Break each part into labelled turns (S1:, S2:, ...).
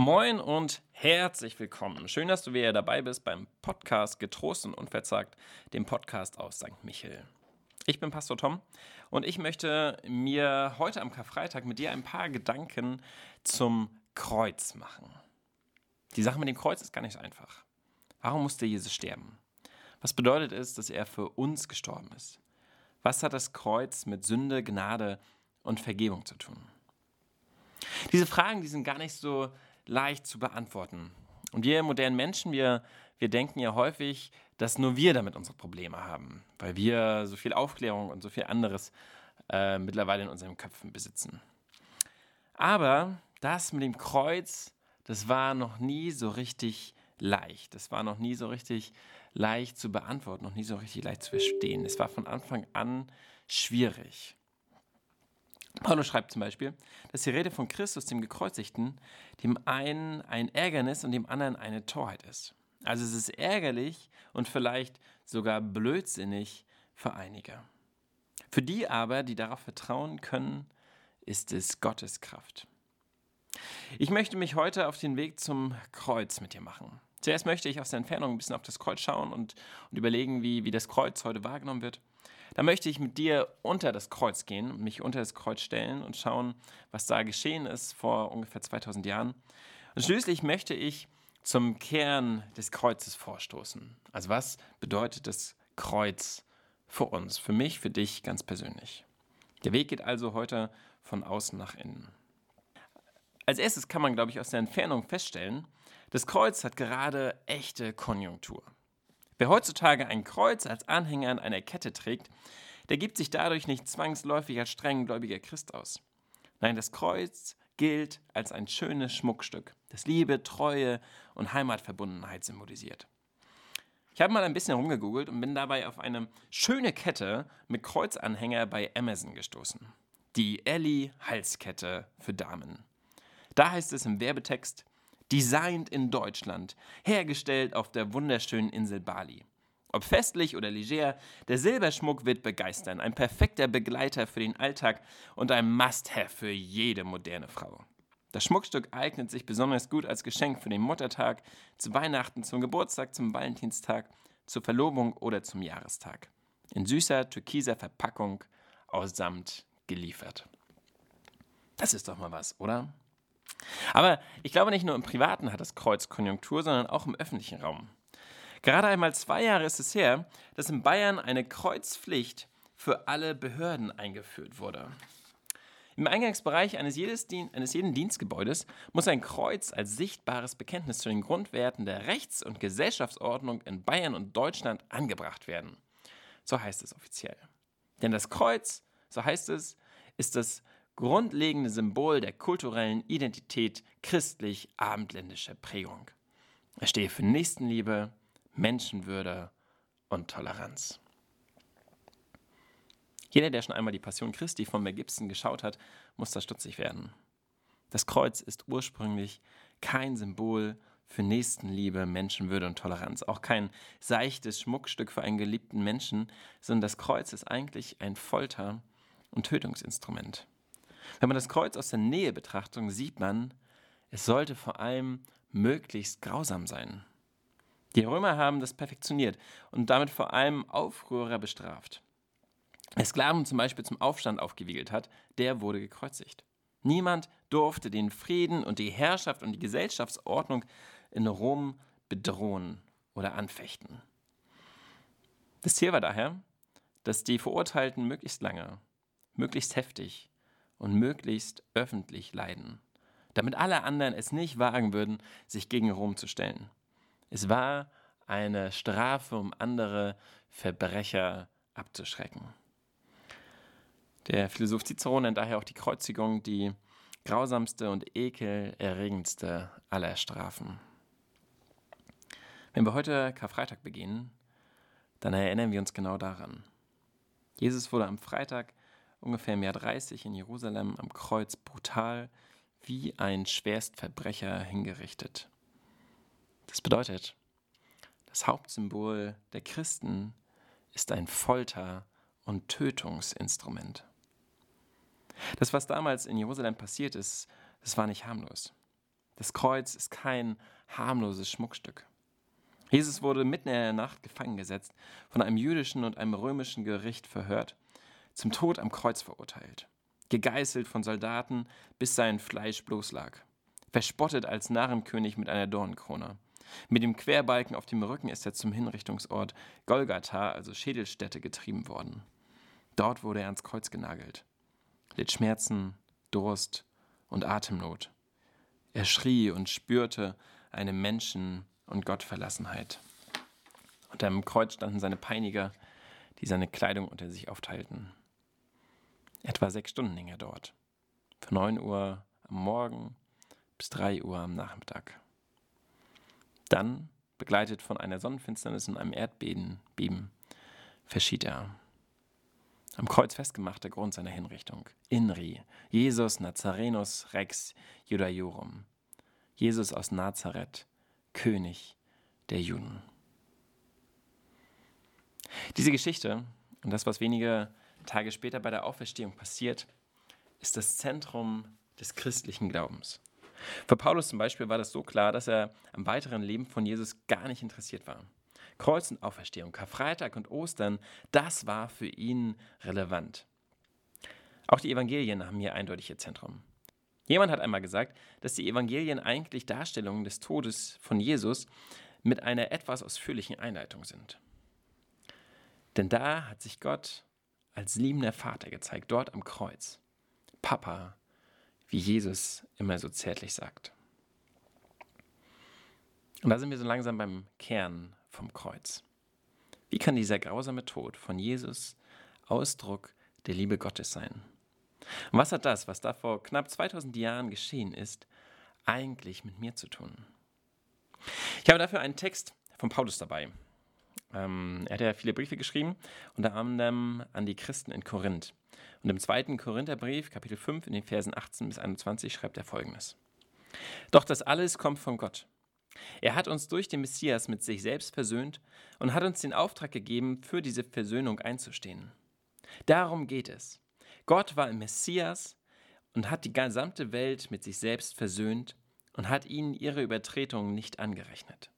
S1: Moin und herzlich willkommen. Schön, dass du wieder dabei bist beim Podcast Getrost und Unverzagt, dem Podcast aus St. Michel. Ich bin Pastor Tom und ich möchte mir heute am Karfreitag mit dir ein paar Gedanken zum Kreuz machen. Die Sache mit dem Kreuz ist gar nicht einfach. Warum musste Jesus sterben? Was bedeutet es, dass er für uns gestorben ist? Was hat das Kreuz mit Sünde, Gnade und Vergebung zu tun? Diese Fragen, die sind gar nicht so leicht zu beantworten. Und wir modernen Menschen, wir, wir denken ja häufig, dass nur wir damit unsere Probleme haben, weil wir so viel Aufklärung und so viel anderes äh, mittlerweile in unseren Köpfen besitzen. Aber das mit dem Kreuz, das war noch nie so richtig leicht. Das war noch nie so richtig leicht zu beantworten, noch nie so richtig leicht zu verstehen. Es war von Anfang an schwierig. Paulus schreibt zum Beispiel, dass die Rede von Christus, dem Gekreuzigten, dem einen ein Ärgernis und dem anderen eine Torheit ist. Also es ist ärgerlich und vielleicht sogar blödsinnig für einige. Für die aber, die darauf vertrauen können, ist es Gottes Kraft. Ich möchte mich heute auf den Weg zum Kreuz mit dir machen. Zuerst möchte ich aus der Entfernung ein bisschen auf das Kreuz schauen und, und überlegen, wie, wie das Kreuz heute wahrgenommen wird. Da möchte ich mit dir unter das Kreuz gehen, mich unter das Kreuz stellen und schauen, was da geschehen ist vor ungefähr 2000 Jahren. Und schließlich möchte ich zum Kern des Kreuzes vorstoßen. Also was bedeutet das Kreuz für uns, für mich, für dich ganz persönlich? Der Weg geht also heute von außen nach innen. Als erstes kann man, glaube ich, aus der Entfernung feststellen, das Kreuz hat gerade echte Konjunktur. Wer heutzutage ein Kreuz als Anhänger an einer Kette trägt, der gibt sich dadurch nicht zwangsläufig als strenggläubiger Christ aus. Nein, das Kreuz gilt als ein schönes Schmuckstück, das Liebe, Treue und Heimatverbundenheit symbolisiert. Ich habe mal ein bisschen rumgegoogelt und bin dabei auf eine schöne Kette mit Kreuzanhänger bei Amazon gestoßen. Die Ellie Halskette für Damen. Da heißt es im Werbetext, Designed in Deutschland, hergestellt auf der wunderschönen Insel Bali. Ob festlich oder leger, der Silberschmuck wird begeistern, ein perfekter Begleiter für den Alltag und ein Must-Have für jede moderne Frau. Das Schmuckstück eignet sich besonders gut als Geschenk für den Muttertag, zu Weihnachten, zum Geburtstag, zum Valentinstag, zur Verlobung oder zum Jahrestag. In süßer türkiser Verpackung aus Samt geliefert. Das ist doch mal was, oder? Aber ich glaube, nicht nur im Privaten hat das Kreuz Konjunktur, sondern auch im öffentlichen Raum. Gerade einmal zwei Jahre ist es her, dass in Bayern eine Kreuzpflicht für alle Behörden eingeführt wurde. Im Eingangsbereich eines, eines jeden Dienstgebäudes muss ein Kreuz als sichtbares Bekenntnis zu den Grundwerten der Rechts- und Gesellschaftsordnung in Bayern und Deutschland angebracht werden. So heißt es offiziell. Denn das Kreuz, so heißt es, ist das grundlegende Symbol der kulturellen Identität christlich-abendländischer Prägung. Er stehe für Nächstenliebe, Menschenwürde und Toleranz. Jeder, der schon einmal die Passion Christi von Mel Gibson geschaut hat, muss da stutzig werden. Das Kreuz ist ursprünglich kein Symbol für Nächstenliebe, Menschenwürde und Toleranz, auch kein seichtes Schmuckstück für einen geliebten Menschen, sondern das Kreuz ist eigentlich ein Folter- und Tötungsinstrument. Wenn man das Kreuz aus der Nähe betrachtet, sieht man, es sollte vor allem möglichst grausam sein. Die Römer haben das perfektioniert und damit vor allem Aufrührer bestraft. Wer Sklaven zum Beispiel zum Aufstand aufgewiegelt hat, der wurde gekreuzigt. Niemand durfte den Frieden und die Herrschaft und die Gesellschaftsordnung in Rom bedrohen oder anfechten. Das Ziel war daher, dass die Verurteilten möglichst lange, möglichst heftig und möglichst öffentlich leiden, damit alle anderen es nicht wagen würden, sich gegen Rom zu stellen. Es war eine Strafe, um andere Verbrecher abzuschrecken. Der Philosoph Cicero nennt daher auch die Kreuzigung die grausamste und ekelerregendste aller Strafen. Wenn wir heute Karfreitag begehen, dann erinnern wir uns genau daran. Jesus wurde am Freitag ungefähr im Jahr 30 in Jerusalem am Kreuz brutal wie ein Schwerstverbrecher hingerichtet. Das bedeutet, das Hauptsymbol der Christen ist ein Folter- und Tötungsinstrument. Das, was damals in Jerusalem passiert ist, das war nicht harmlos. Das Kreuz ist kein harmloses Schmuckstück. Jesus wurde mitten in der Nacht gefangen gesetzt, von einem jüdischen und einem römischen Gericht verhört, zum Tod am Kreuz verurteilt, gegeißelt von Soldaten, bis sein Fleisch bloß lag, verspottet als Narrenkönig mit einer Dornenkrone. Mit dem Querbalken auf dem Rücken ist er zum Hinrichtungsort Golgatha, also Schädelstätte, getrieben worden. Dort wurde er ans Kreuz genagelt, litt Schmerzen, Durst und Atemnot. Er schrie und spürte eine Menschen- und Gottverlassenheit. Unter dem Kreuz standen seine Peiniger, die seine Kleidung unter sich aufteilten. Etwa sechs Stunden hing er dort. Von 9 Uhr am Morgen bis 3 Uhr am Nachmittag. Dann, begleitet von einer Sonnenfinsternis und einem Erdbeben, Beben, verschied er. Am Kreuz festgemacht der Grund seiner Hinrichtung. Inri, Jesus Nazarenus Rex Judaiorum. Jesus aus Nazareth, König der Juden. Diese Geschichte und das, was wenige Tage später bei der Auferstehung passiert, ist das Zentrum des christlichen Glaubens. Für Paulus zum Beispiel war das so klar, dass er am weiteren Leben von Jesus gar nicht interessiert war. Kreuz und Auferstehung, Karfreitag und Ostern, das war für ihn relevant. Auch die Evangelien haben hier eindeutig ihr Zentrum. Jemand hat einmal gesagt, dass die Evangelien eigentlich Darstellungen des Todes von Jesus mit einer etwas ausführlichen Einleitung sind. Denn da hat sich Gott als liebender Vater gezeigt, dort am Kreuz. Papa, wie Jesus immer so zärtlich sagt. Und da sind wir so langsam beim Kern vom Kreuz. Wie kann dieser grausame Tod von Jesus Ausdruck der Liebe Gottes sein? Und was hat das, was da vor knapp 2000 Jahren geschehen ist, eigentlich mit mir zu tun? Ich habe dafür einen Text von Paulus dabei. Ähm, er hat ja viele Briefe geschrieben, unter anderem an die Christen in Korinth. Und im zweiten Korintherbrief, Kapitel 5, in den Versen 18 bis 21, schreibt er folgendes: Doch das alles kommt von Gott. Er hat uns durch den Messias mit sich selbst versöhnt und hat uns den Auftrag gegeben, für diese Versöhnung einzustehen. Darum geht es. Gott war im Messias und hat die gesamte Welt mit sich selbst versöhnt und hat ihnen ihre Übertretungen nicht angerechnet.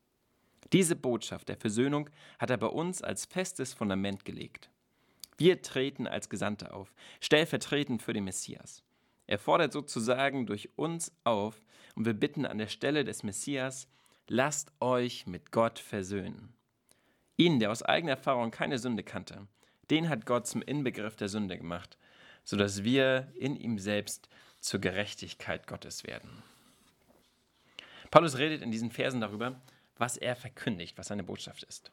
S1: Diese Botschaft der Versöhnung hat er bei uns als festes Fundament gelegt. Wir treten als Gesandte auf, stellvertretend für den Messias. Er fordert sozusagen durch uns auf und wir bitten an der Stelle des Messias, lasst euch mit Gott versöhnen. Ihn, der aus eigener Erfahrung keine Sünde kannte, den hat Gott zum Inbegriff der Sünde gemacht, sodass wir in ihm selbst zur Gerechtigkeit Gottes werden. Paulus redet in diesen Versen darüber, was er verkündigt, was seine Botschaft ist.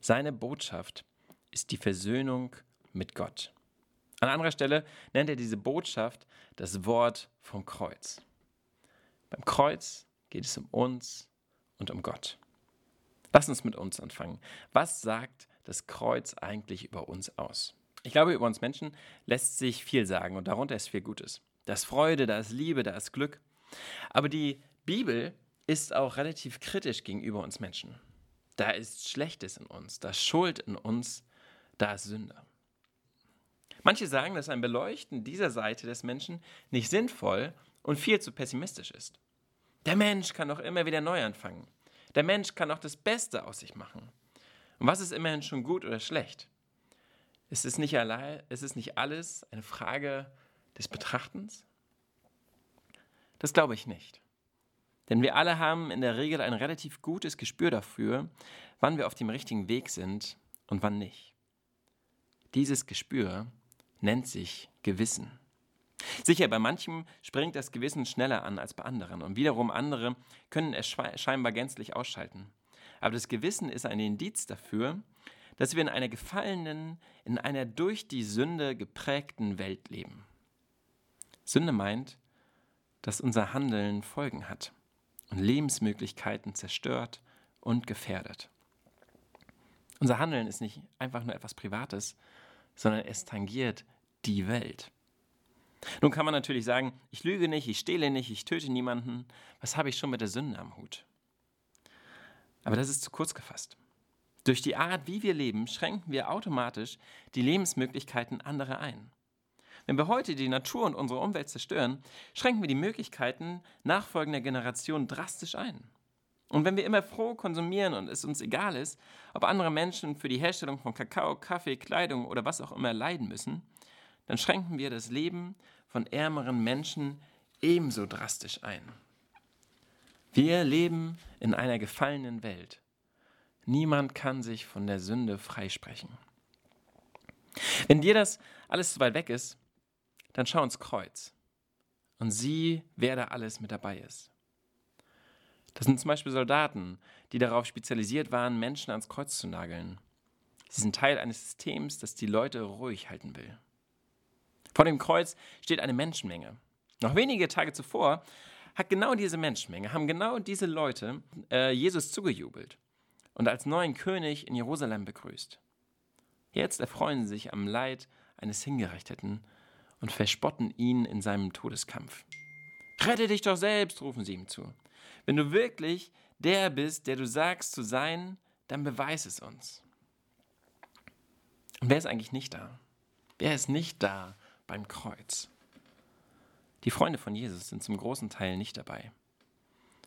S1: Seine Botschaft ist die Versöhnung mit Gott. An anderer Stelle nennt er diese Botschaft das Wort vom Kreuz. Beim Kreuz geht es um uns und um Gott. Lass uns mit uns anfangen. Was sagt das Kreuz eigentlich über uns aus? Ich glaube, über uns Menschen lässt sich viel sagen und darunter ist viel Gutes. Da ist Freude, da ist Liebe, da ist Glück. Aber die Bibel ist auch relativ kritisch gegenüber uns Menschen. Da ist Schlechtes in uns, da ist Schuld in uns, da ist Sünde. Manche sagen, dass ein Beleuchten dieser Seite des Menschen nicht sinnvoll und viel zu pessimistisch ist. Der Mensch kann doch immer wieder neu anfangen. Der Mensch kann auch das Beste aus sich machen. Und was ist immerhin schon gut oder schlecht? Es ist nicht, allein, es nicht alles eine Frage des Betrachtens? Das glaube ich nicht. Denn wir alle haben in der Regel ein relativ gutes Gespür dafür, wann wir auf dem richtigen Weg sind und wann nicht. Dieses Gespür nennt sich Gewissen. Sicher, bei manchem springt das Gewissen schneller an als bei anderen und wiederum andere können es scheinbar gänzlich ausschalten. Aber das Gewissen ist ein Indiz dafür, dass wir in einer gefallenen, in einer durch die Sünde geprägten Welt leben. Sünde meint, dass unser Handeln Folgen hat und Lebensmöglichkeiten zerstört und gefährdet. Unser Handeln ist nicht einfach nur etwas Privates, sondern es tangiert die Welt. Nun kann man natürlich sagen, ich lüge nicht, ich stehle nicht, ich töte niemanden. Was habe ich schon mit der Sünde am Hut? Aber das ist zu kurz gefasst. Durch die Art, wie wir leben, schränken wir automatisch die Lebensmöglichkeiten anderer ein. Wenn wir heute die Natur und unsere Umwelt zerstören, schränken wir die Möglichkeiten nachfolgender Generationen drastisch ein. Und wenn wir immer froh konsumieren und es uns egal ist, ob andere Menschen für die Herstellung von Kakao, Kaffee, Kleidung oder was auch immer leiden müssen, dann schränken wir das Leben von ärmeren Menschen ebenso drastisch ein. Wir leben in einer gefallenen Welt. Niemand kann sich von der Sünde freisprechen. Wenn dir das alles zu weit weg ist, dann schau ins Kreuz und sieh, wer da alles mit dabei ist. Das sind zum Beispiel Soldaten, die darauf spezialisiert waren, Menschen ans Kreuz zu nageln. Sie sind Teil eines Systems, das die Leute ruhig halten will. Vor dem Kreuz steht eine Menschenmenge. Noch wenige Tage zuvor hat genau diese Menschenmenge, haben genau diese Leute äh, Jesus zugejubelt und als neuen König in Jerusalem begrüßt. Jetzt erfreuen sie sich am Leid eines Hingerichteten und verspotten ihn in seinem Todeskampf. Rette dich doch selbst, rufen sie ihm zu. Wenn du wirklich der bist, der du sagst zu sein, dann beweis es uns. Und wer ist eigentlich nicht da? Wer ist nicht da beim Kreuz? Die Freunde von Jesus sind zum großen Teil nicht dabei.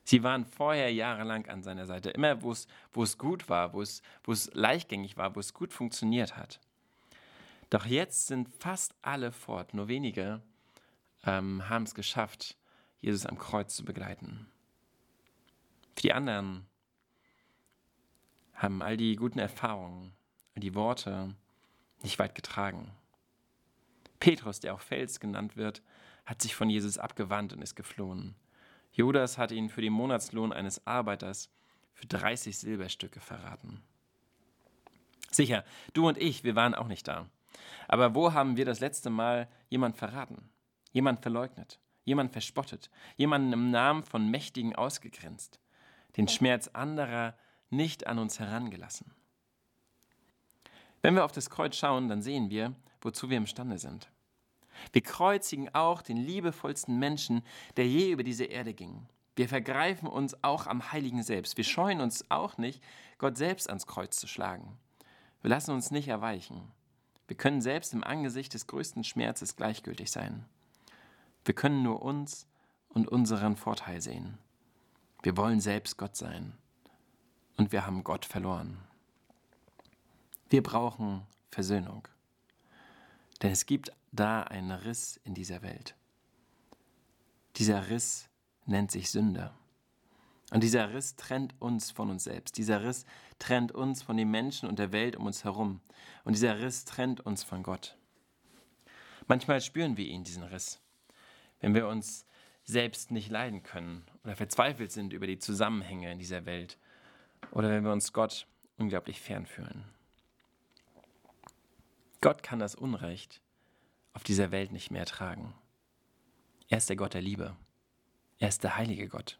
S1: Sie waren vorher jahrelang an seiner Seite, immer wo es, gut war, wo es leichtgängig war, wo es gut funktioniert hat. Doch jetzt sind fast alle fort, nur wenige ähm, haben es geschafft, Jesus am Kreuz zu begleiten. Für die anderen haben all die guten Erfahrungen und die Worte nicht weit getragen. Petrus, der auch Fels genannt wird, hat sich von Jesus abgewandt und ist geflohen. Judas hat ihn für den Monatslohn eines Arbeiters für 30 Silberstücke verraten. Sicher, du und ich, wir waren auch nicht da. Aber wo haben wir das letzte Mal jemand verraten, jemand verleugnet, jemand verspottet, jemanden im Namen von Mächtigen ausgegrenzt, den Schmerz anderer nicht an uns herangelassen? Wenn wir auf das Kreuz schauen, dann sehen wir, wozu wir imstande sind. Wir kreuzigen auch den liebevollsten Menschen, der je über diese Erde ging. Wir vergreifen uns auch am Heiligen Selbst. Wir scheuen uns auch nicht, Gott selbst ans Kreuz zu schlagen. Wir lassen uns nicht erweichen. Wir können selbst im Angesicht des größten Schmerzes gleichgültig sein. Wir können nur uns und unseren Vorteil sehen. Wir wollen selbst Gott sein. Und wir haben Gott verloren. Wir brauchen Versöhnung. Denn es gibt da einen Riss in dieser Welt. Dieser Riss nennt sich Sünde. Und dieser Riss trennt uns von uns selbst. Dieser Riss trennt uns von den Menschen und der Welt um uns herum. Und dieser Riss trennt uns von Gott. Manchmal spüren wir ihn, diesen Riss, wenn wir uns selbst nicht leiden können oder verzweifelt sind über die Zusammenhänge in dieser Welt oder wenn wir uns Gott unglaublich fern fühlen. Gott kann das Unrecht auf dieser Welt nicht mehr ertragen. Er ist der Gott der Liebe. Er ist der heilige Gott.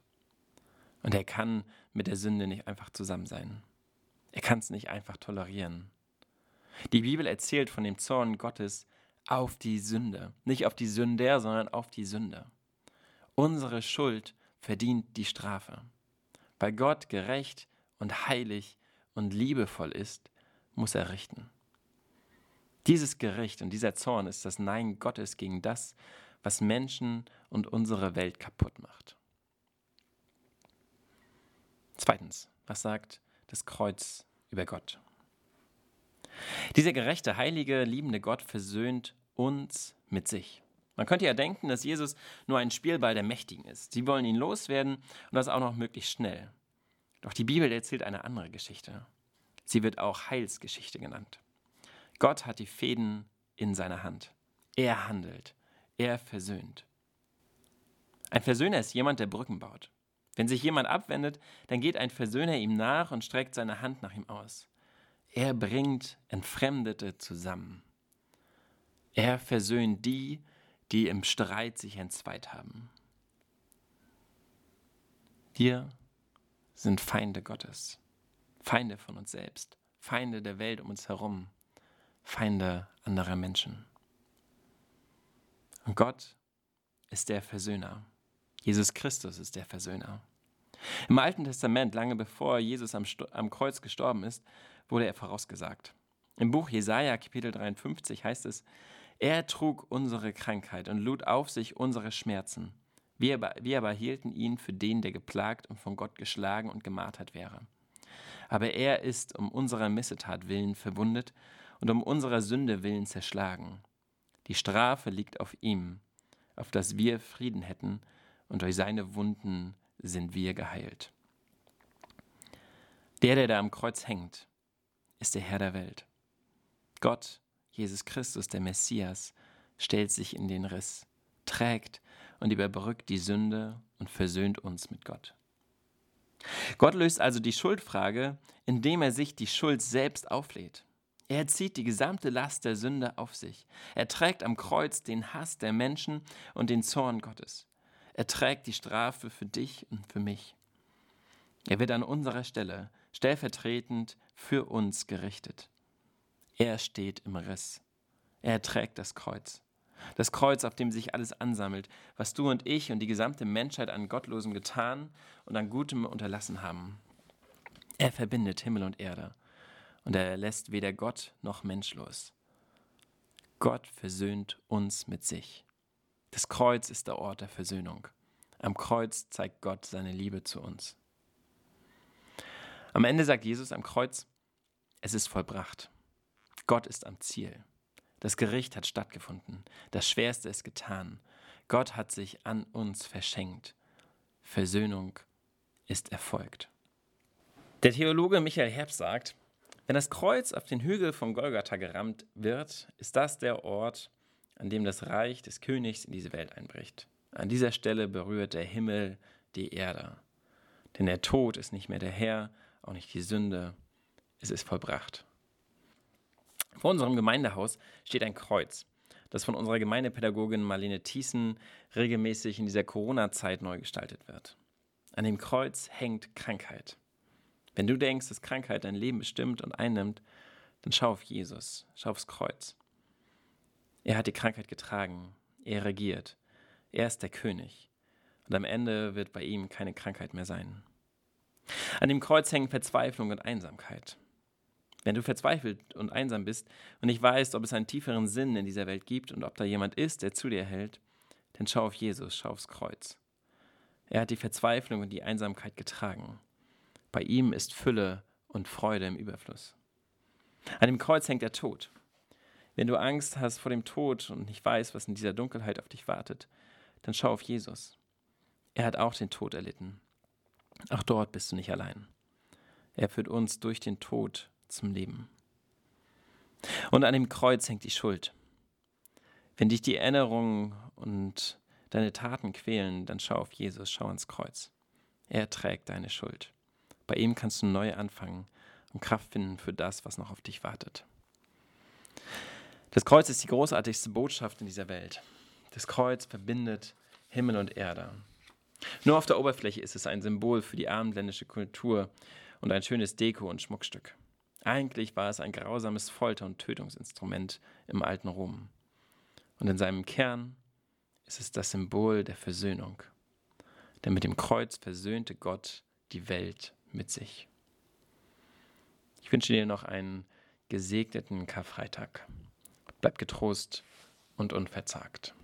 S1: Und er kann mit der Sünde nicht einfach zusammen sein. Er kann es nicht einfach tolerieren. Die Bibel erzählt von dem Zorn Gottes auf die Sünde. Nicht auf die Sünder, sondern auf die Sünde. Unsere Schuld verdient die Strafe. Weil Gott gerecht und heilig und liebevoll ist, muss er richten. Dieses Gericht und dieser Zorn ist das Nein Gottes gegen das, was Menschen und unsere Welt kaputt macht. Zweitens, was sagt das Kreuz über Gott? Dieser gerechte, heilige, liebende Gott versöhnt uns mit sich. Man könnte ja denken, dass Jesus nur ein Spielball der Mächtigen ist. Sie wollen ihn loswerden und das auch noch möglichst schnell. Doch die Bibel erzählt eine andere Geschichte. Sie wird auch Heilsgeschichte genannt. Gott hat die Fäden in seiner Hand. Er handelt. Er versöhnt. Ein Versöhner ist jemand, der Brücken baut. Wenn sich jemand abwendet, dann geht ein Versöhner ihm nach und streckt seine Hand nach ihm aus. Er bringt Entfremdete zusammen. Er versöhnt die, die im Streit sich entzweit haben. Wir sind Feinde Gottes, Feinde von uns selbst, Feinde der Welt um uns herum. Feinde anderer Menschen. Und Gott ist der Versöhner. Jesus Christus ist der Versöhner. Im Alten Testament, lange bevor Jesus am, am Kreuz gestorben ist, wurde er vorausgesagt. Im Buch Jesaja, Kapitel 53, heißt es: Er trug unsere Krankheit und lud auf sich unsere Schmerzen. Wir aber, wir aber hielten ihn für den, der geplagt und von Gott geschlagen und gemartert wäre. Aber er ist um unserer Missetat willen verwundet und um unserer Sünde willen zerschlagen. Die Strafe liegt auf ihm, auf dass wir Frieden hätten, und durch seine Wunden sind wir geheilt. Der, der da am Kreuz hängt, ist der Herr der Welt. Gott, Jesus Christus, der Messias, stellt sich in den Riss, trägt und überbrückt die Sünde und versöhnt uns mit Gott. Gott löst also die Schuldfrage, indem er sich die Schuld selbst auflädt. Er zieht die gesamte Last der Sünde auf sich. Er trägt am Kreuz den Hass der Menschen und den Zorn Gottes. Er trägt die Strafe für dich und für mich. Er wird an unserer Stelle stellvertretend für uns gerichtet. Er steht im Riss. Er trägt das Kreuz. Das Kreuz, auf dem sich alles ansammelt, was du und ich und die gesamte Menschheit an Gottlosem getan und an Gutem unterlassen haben. Er verbindet Himmel und Erde und er lässt weder Gott noch Mensch los. Gott versöhnt uns mit sich. Das Kreuz ist der Ort der Versöhnung. Am Kreuz zeigt Gott seine Liebe zu uns. Am Ende sagt Jesus am Kreuz, es ist vollbracht. Gott ist am Ziel. Das Gericht hat stattgefunden. Das Schwerste ist getan. Gott hat sich an uns verschenkt. Versöhnung ist erfolgt. Der Theologe Michael Herbst sagt, wenn das Kreuz auf den Hügel von Golgatha gerammt wird, ist das der Ort, an dem das Reich des Königs in diese Welt einbricht. An dieser Stelle berührt der Himmel die Erde. Denn der Tod ist nicht mehr der Herr, auch nicht die Sünde. Es ist vollbracht. Vor unserem Gemeindehaus steht ein Kreuz, das von unserer Gemeindepädagogin Marlene Thiessen regelmäßig in dieser Corona-Zeit neu gestaltet wird. An dem Kreuz hängt Krankheit. Wenn du denkst, dass Krankheit dein Leben bestimmt und einnimmt, dann schau auf Jesus, schau aufs Kreuz. Er hat die Krankheit getragen, er regiert, er ist der König. Und am Ende wird bei ihm keine Krankheit mehr sein. An dem Kreuz hängen Verzweiflung und Einsamkeit. Wenn du verzweifelt und einsam bist und nicht weißt, ob es einen tieferen Sinn in dieser Welt gibt und ob da jemand ist, der zu dir hält, dann schau auf Jesus, schau aufs Kreuz. Er hat die Verzweiflung und die Einsamkeit getragen. Bei ihm ist Fülle und Freude im Überfluss. An dem Kreuz hängt der Tod. Wenn du Angst hast vor dem Tod und nicht weißt, was in dieser Dunkelheit auf dich wartet, dann schau auf Jesus. Er hat auch den Tod erlitten. Auch dort bist du nicht allein. Er führt uns durch den Tod zum Leben. Und an dem Kreuz hängt die Schuld. Wenn dich die Erinnerungen und deine Taten quälen, dann schau auf Jesus, schau ans Kreuz. Er trägt deine Schuld. Bei ihm kannst du neu anfangen und Kraft finden für das, was noch auf dich wartet. Das Kreuz ist die großartigste Botschaft in dieser Welt. Das Kreuz verbindet Himmel und Erde. Nur auf der Oberfläche ist es ein Symbol für die abendländische Kultur und ein schönes Deko- und Schmuckstück. Eigentlich war es ein grausames Folter- und Tötungsinstrument im alten Rom. Und in seinem Kern ist es das Symbol der Versöhnung. Denn mit dem Kreuz versöhnte Gott die Welt mit sich. Ich wünsche dir noch einen gesegneten Karfreitag. Bleib getrost und unverzagt.